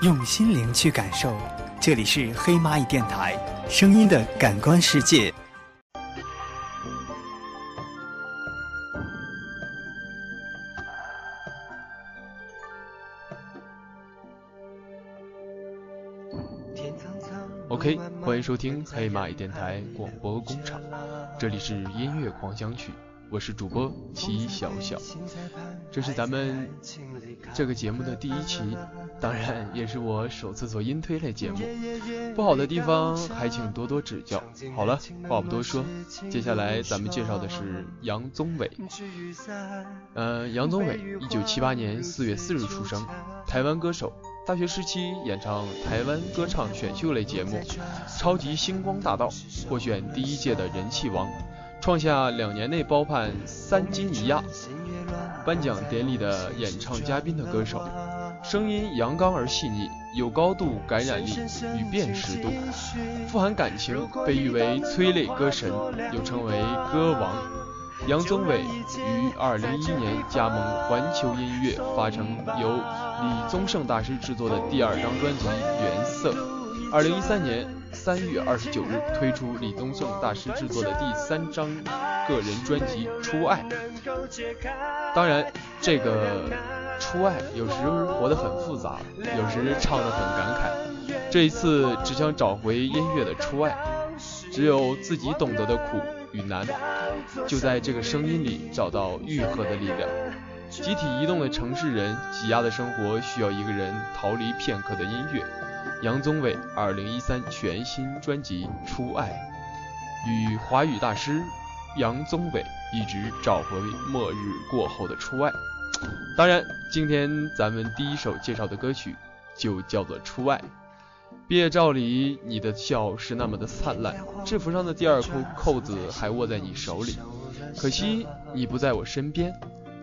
用心灵去感受。这里是黑蚂蚁电台，声音的感官世界。OK，欢迎收听黑蚂蚁电台广播工厂，这里是音乐狂想曲。我是主播齐小小，这是咱们这个节目的第一期，当然也是我首次做音推类节目，不好的地方还请多多指教。好了，话不多说，接下来咱们介绍的是杨宗纬。呃，杨宗纬，一九七八年四月四日出生，台湾歌手，大学时期演唱台湾歌唱选秀类节目《超级星光大道》，获选第一届的人气王。创下两年内包办三金一亚颁奖典礼的演唱嘉宾的歌手，声音阳刚而细腻，有高度感染力与辨识度，富含感情，被誉为催泪歌神，又称为歌王。杨宗纬于二零一一年加盟环球音乐，发成由李宗盛大师制作的第二张专辑《原色》。二零一三年。三月二十九日推出李宗盛大师制作的第三张个人专辑《初爱》。当然，这个《初爱》有时活得很复杂，有时唱得很感慨。这一次只想找回音乐的初爱，只有自己懂得的苦与难，就在这个声音里找到愈合的力量。集体移动的城市人，挤压的生活需要一个人逃离片刻的音乐。杨宗纬二零一三全新专辑《初爱》，与华语大师杨宗纬一直找回末日过后的初爱。当然，今天咱们第一首介绍的歌曲就叫做《初爱》。毕业照里，你的笑是那么的灿烂，制服上的第二扣扣子还握在你手里，可惜你不在我身边。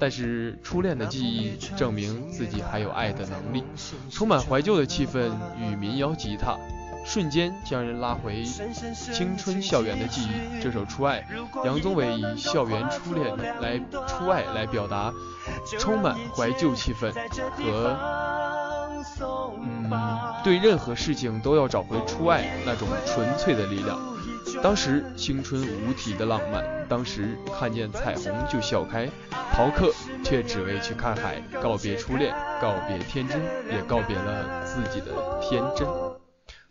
但是初恋的记忆证明自己还有爱的能力，充满怀旧的气氛与民谣吉他，瞬间将人拉回青春校园的记忆。这首《初爱》，杨宗纬以校园初恋来初爱来表达充满怀旧气氛和嗯对任何事情都要找回初爱那种纯粹的力量。当时青春无体的浪漫，当时看见彩虹就笑开，逃课却只为去看海，告别初恋，告别天真，也告别了自己的天真。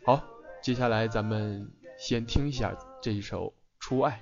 好，接下来咱们先听一下这一首《初爱》。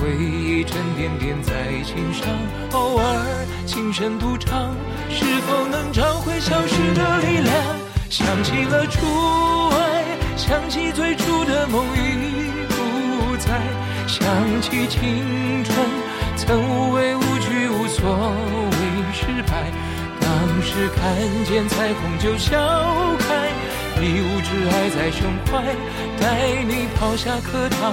回忆沉甸甸在心上，偶尔轻声独唱，是否能找回消失的力量？想起了初爱，想起最初的梦已不在，想起青春曾无畏无惧，无所谓失败。当时看见彩虹就笑开，一无挚爱在胸怀，带你跑下课堂。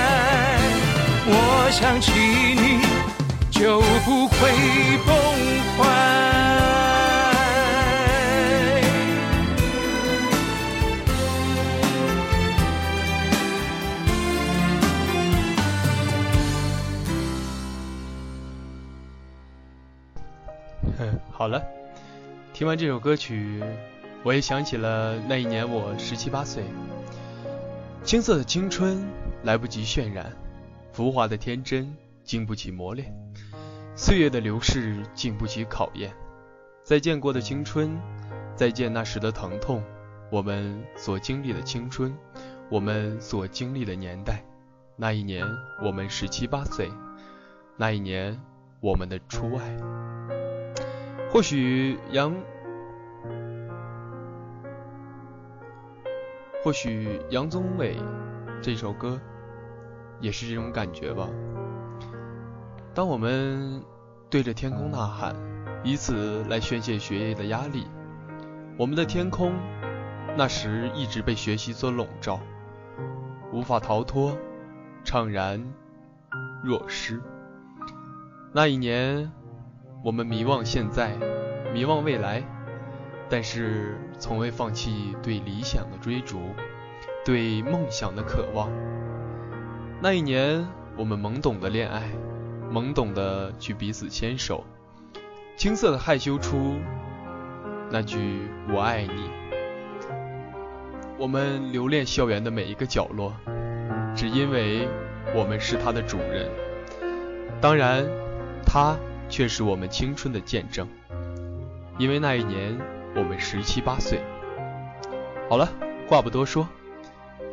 我想起你，就不会崩坏。好了。听完这首歌曲，我也想起了那一年我十七八岁，青涩的青春来不及渲染，浮华的天真经不起磨练，岁月的流逝经不起考验。再见过的青春，再见那时的疼痛，我们所经历的青春，我们所经历的年代，那一年我们十七八岁，那一年我们的初爱，或许杨。或许杨宗纬这首歌也是这种感觉吧。当我们对着天空呐喊，以此来宣泄学业的压力，我们的天空那时一直被学习所笼罩，无法逃脱，怅然若失。那一年，我们迷惘现在，迷惘未来。但是从未放弃对理想的追逐，对梦想的渴望。那一年，我们懵懂的恋爱，懵懂的去彼此牵手，青涩的害羞出那句“我爱你”。我们留恋校园的每一个角落，只因为我们是它的主人。当然，它却是我们青春的见证，因为那一年。我们十七八岁，好了，话不多说，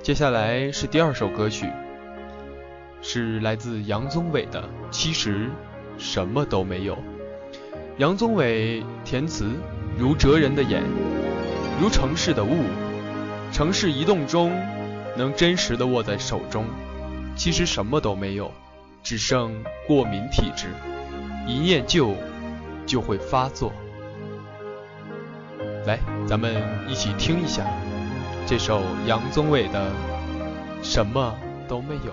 接下来是第二首歌曲，是来自杨宗纬的《其实什么都没有》。杨宗纬填词，如哲人的眼，如城市的雾，城市移动中能真实的握在手中，其实什么都没有，只剩过敏体质，一念旧就会发作。来，咱们一起听一下这首杨宗纬的《什么都没有》。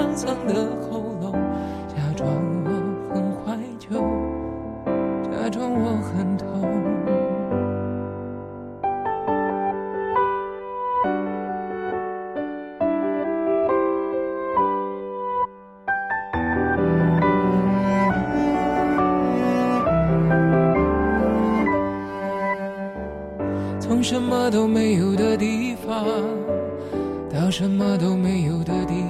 沧桑的喉咙，假装我很怀旧，假装我很痛。从什么都没有的地方到什么都没有的地方，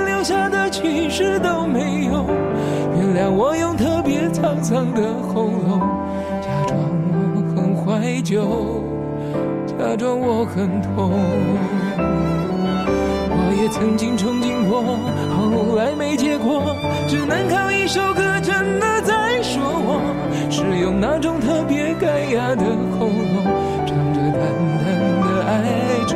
留下的其实都没有。原谅我用特别沧桑的喉咙，假装我很怀旧，假装我很痛。我也曾经憧憬过，后来没结果，只能靠一首歌，真的在说我，是用那种特别干哑的喉咙，唱着淡淡的哀愁。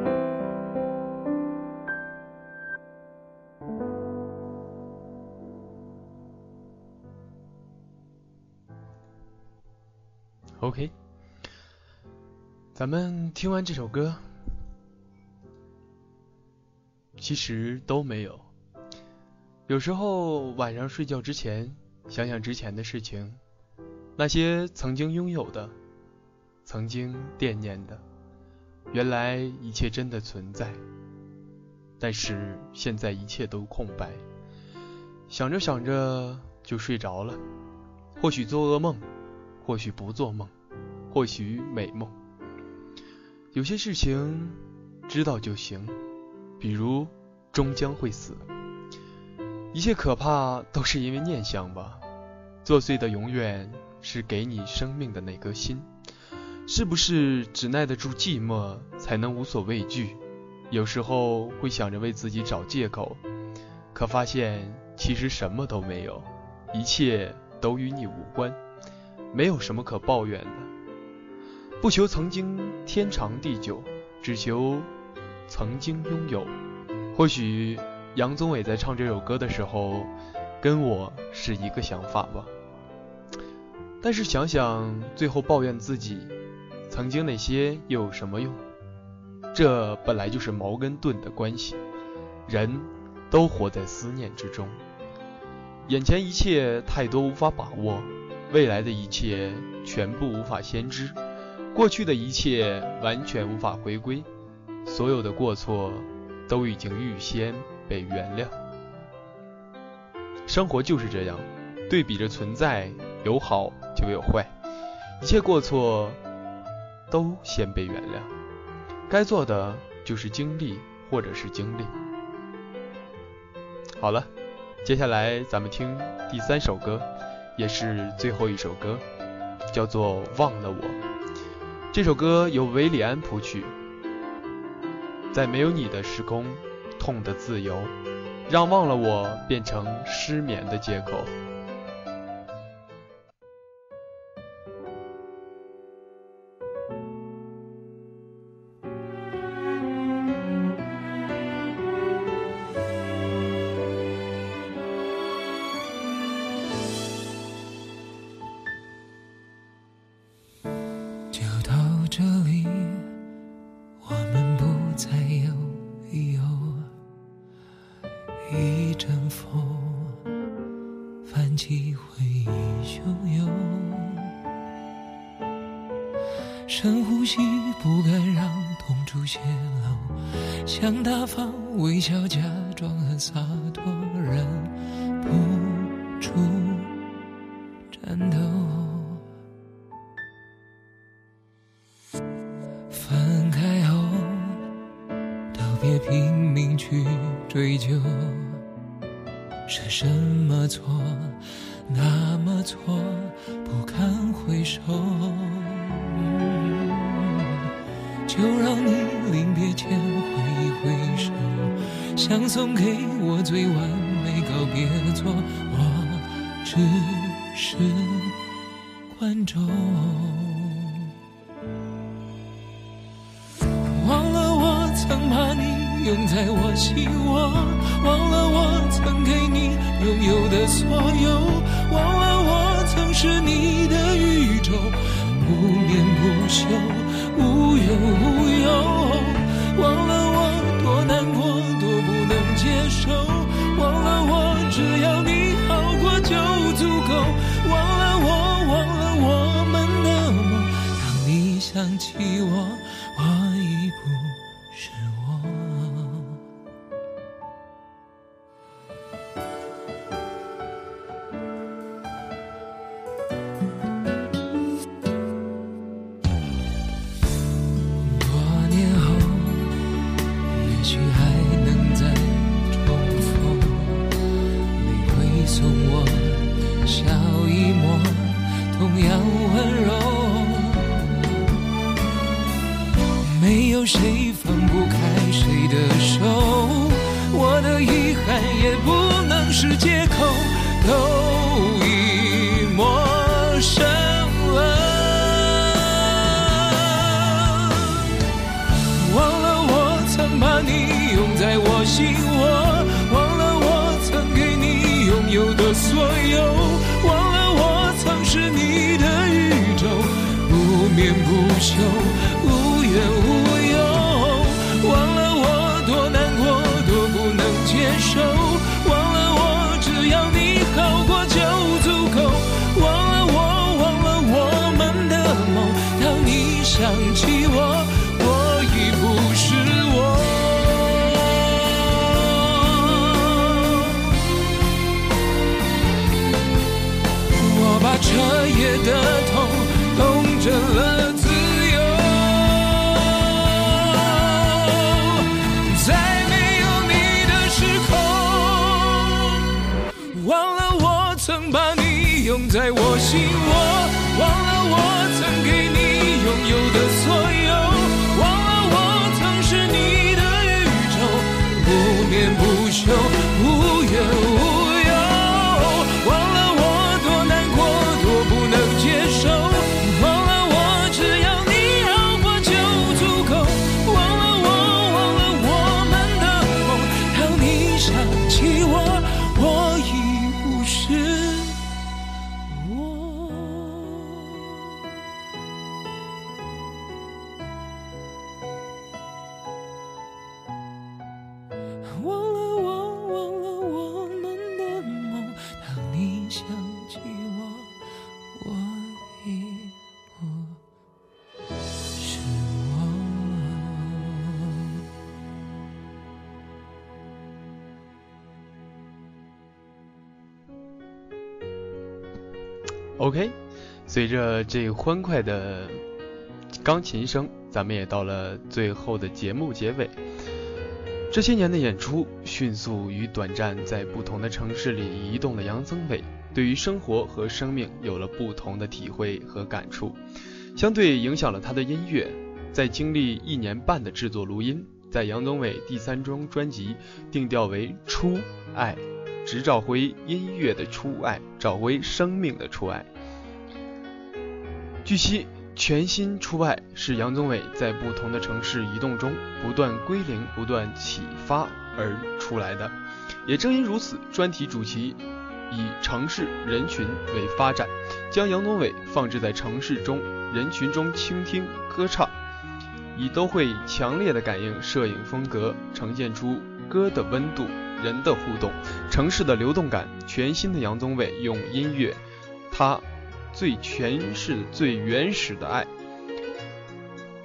咱们听完这首歌，其实都没有。有时候晚上睡觉之前，想想之前的事情，那些曾经拥有的，曾经惦念的，原来一切真的存在，但是现在一切都空白。想着想着就睡着了，或许做噩梦。或许不做梦，或许美梦。有些事情知道就行，比如终将会死。一切可怕都是因为念想吧。作祟的永远是给你生命的那颗心。是不是只耐得住寂寞，才能无所畏惧？有时候会想着为自己找借口，可发现其实什么都没有，一切都与你无关。没有什么可抱怨的，不求曾经天长地久，只求曾经拥有。或许杨宗纬在唱这首歌的时候，跟我是一个想法吧。但是想想最后抱怨自己曾经那些又有什么用？这本来就是矛跟盾的关系，人都活在思念之中，眼前一切太多无法把握。未来的一切全部无法先知，过去的一切完全无法回归，所有的过错都已经预先被原谅。生活就是这样，对比着存在，有好就有坏，一切过错都先被原谅。该做的就是经历，或者是经历。好了，接下来咱们听第三首歌。也是最后一首歌，叫做《忘了我》。这首歌由维里安谱曲，在没有你的时空，痛的自由，让忘了我变成失眠的借口。微笑，假装很洒脱，忍不住颤抖。分开后，都别拼命去追究，是什么错？那么错，不堪回首，就让你临别前挥一挥手，想送给我最完美告别作，我只是观众。忘了我曾把你拥在我心窝，忘了我曾给你拥有的所有。忘了我曾是你的宇宙，不眠不休，无忧无忧。忘了我多难过，多不能接受。忘了我只要你好过就足够。忘了我，忘了我们的梦。当你想起我，我谁放不开谁的手我的遗憾也不能是借口都已陌生了忘了我曾把你拥在我心。能把你拥在我心 OK，随着这欢快的钢琴声，咱们也到了最后的节目结尾。这些年的演出，迅速与短暂在不同的城市里移动的杨宗纬，对于生活和生命有了不同的体会和感触，相对影响了他的音乐。在经历一年半的制作录音，在杨宗纬第三张专辑定调为初爱。直找回音乐的初爱，找回生命的初爱。据悉，全新初爱是杨宗纬在不同的城市移动中不断归零、不断启发而出来的。也正因如此，专题主题以城市人群为发展，将杨宗纬放置在城市中人群中倾听歌唱，你都会强烈的感应摄影风格，呈现出歌的温度。人的互动，城市的流动感，全新的杨宗纬用音乐，他最诠释最原始的爱。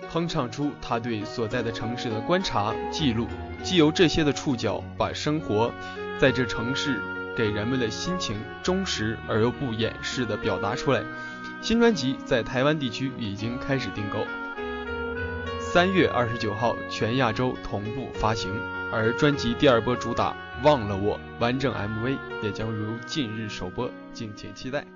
哼唱出他对所在的城市的观察记录，既由这些的触角把生活在这城市给人们的心情忠实而又不掩饰的表达出来。新专辑在台湾地区已经开始订购，三月二十九号全亚洲同步发行，而专辑第二波主打《忘了我》完整 MV 也将如近日首播，敬请期待。